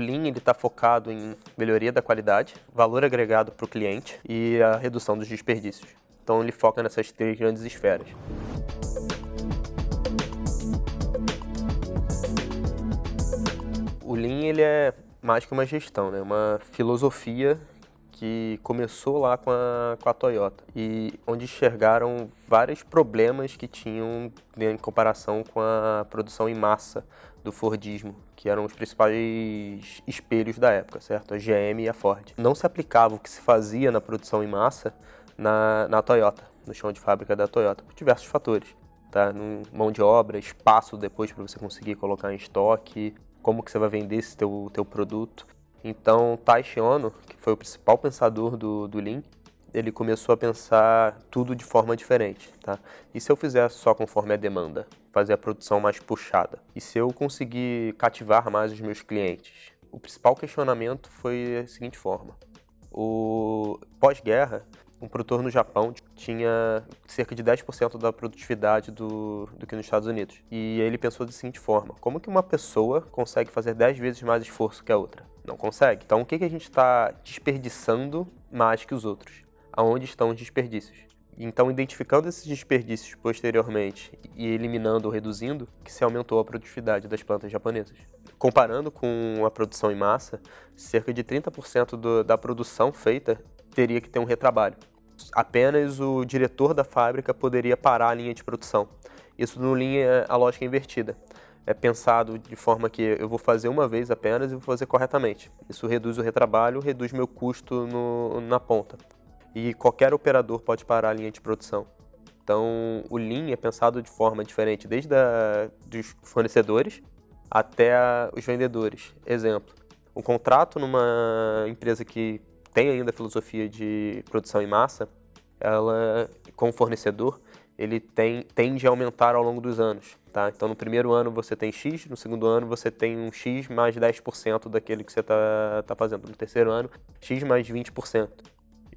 Lean está focado em melhoria da qualidade, valor agregado para o cliente e a redução dos desperdícios. Então ele foca nessas três grandes esferas. O Lean ele é mais que uma gestão, né? uma filosofia que começou lá com a, com a Toyota e onde enxergaram vários problemas que tinham em comparação com a produção em massa do Fordismo, que eram os principais espelhos da época, certo? A GM e a Ford. Não se aplicava o que se fazia na produção em massa na, na Toyota, no chão de fábrica da Toyota, por diversos fatores. Tá? Mão de obra, espaço depois para você conseguir colocar em estoque, como que você vai vender esse teu, teu produto. Então, Taishi Ono, que foi o principal pensador do, do Lean, ele começou a pensar tudo de forma diferente, tá? E se eu fizer só conforme a demanda, fazer a produção mais puxada? E se eu conseguir cativar mais os meus clientes? O principal questionamento foi da seguinte forma: o pós-guerra, um produtor no Japão tinha cerca de 10% da produtividade do, do que nos Estados Unidos. E ele pensou da seguinte forma: como que uma pessoa consegue fazer 10 vezes mais esforço que a outra? Não consegue. Então, o que, que a gente está desperdiçando mais que os outros? Aonde estão os desperdícios? Então, identificando esses desperdícios posteriormente e eliminando ou reduzindo, que se aumentou a produtividade das plantas japonesas. Comparando com a produção em massa, cerca de 30% do, da produção feita teria que ter um retrabalho. Apenas o diretor da fábrica poderia parar a linha de produção. Isso no linha a lógica invertida. É pensado de forma que eu vou fazer uma vez apenas e vou fazer corretamente. Isso reduz o retrabalho, reduz meu custo no, na ponta. E qualquer operador pode parar a linha de produção. Então, o Lean é pensado de forma diferente, desde a, dos fornecedores até a, os vendedores. Exemplo, um contrato numa empresa que tem ainda a filosofia de produção em massa, ela, com o fornecedor, ele tem, tende a aumentar ao longo dos anos. Tá? Então, no primeiro ano você tem X, no segundo ano você tem um X mais 10% daquele que você está tá fazendo. No terceiro ano, X mais 20%.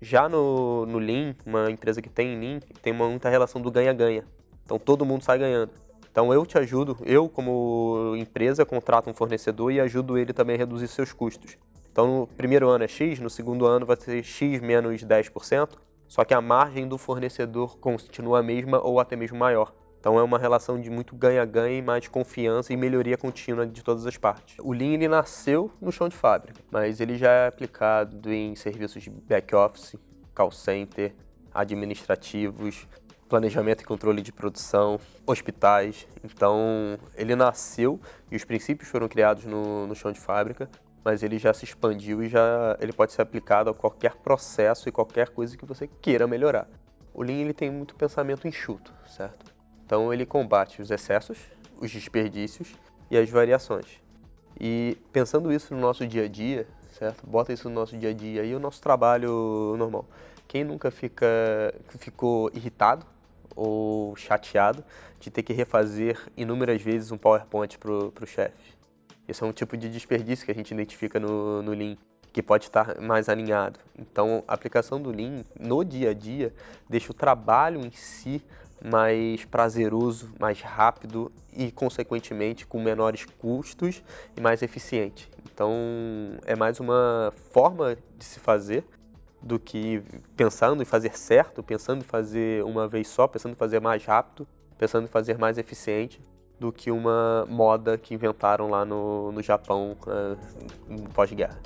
Já no, no Lean, uma empresa que tem Lean, tem muita relação do ganha-ganha. Então, todo mundo sai ganhando. Então, eu te ajudo, eu como empresa contrato um fornecedor e ajudo ele também a reduzir seus custos. Então, no primeiro ano é X, no segundo ano vai ser X menos 10%, só que a margem do fornecedor continua a mesma ou até mesmo maior. Então é uma relação de muito ganha-ganha, mais confiança e melhoria contínua de todas as partes. O Lean ele nasceu no chão de fábrica, mas ele já é aplicado em serviços de back-office, call center, administrativos, planejamento e controle de produção, hospitais. Então ele nasceu e os princípios foram criados no, no chão de fábrica, mas ele já se expandiu e já ele pode ser aplicado a qualquer processo e qualquer coisa que você queira melhorar. O Lean ele tem muito pensamento enxuto, certo? Então ele combate os excessos, os desperdícios e as variações. E pensando isso no nosso dia a dia, certo? Bota isso no nosso dia a dia e o nosso trabalho normal. Quem nunca fica ficou irritado ou chateado de ter que refazer inúmeras vezes um PowerPoint para o chefe? Esse é um tipo de desperdício que a gente identifica no, no Lean, que pode estar mais alinhado. Então, a aplicação do Lean no dia a dia deixa o trabalho em si mais prazeroso, mais rápido e, consequentemente, com menores custos e mais eficiente. Então, é mais uma forma de se fazer do que pensando em fazer certo, pensando em fazer uma vez só, pensando em fazer mais rápido, pensando em fazer mais eficiente do que uma moda que inventaram lá no, no Japão uh, pós-guerra.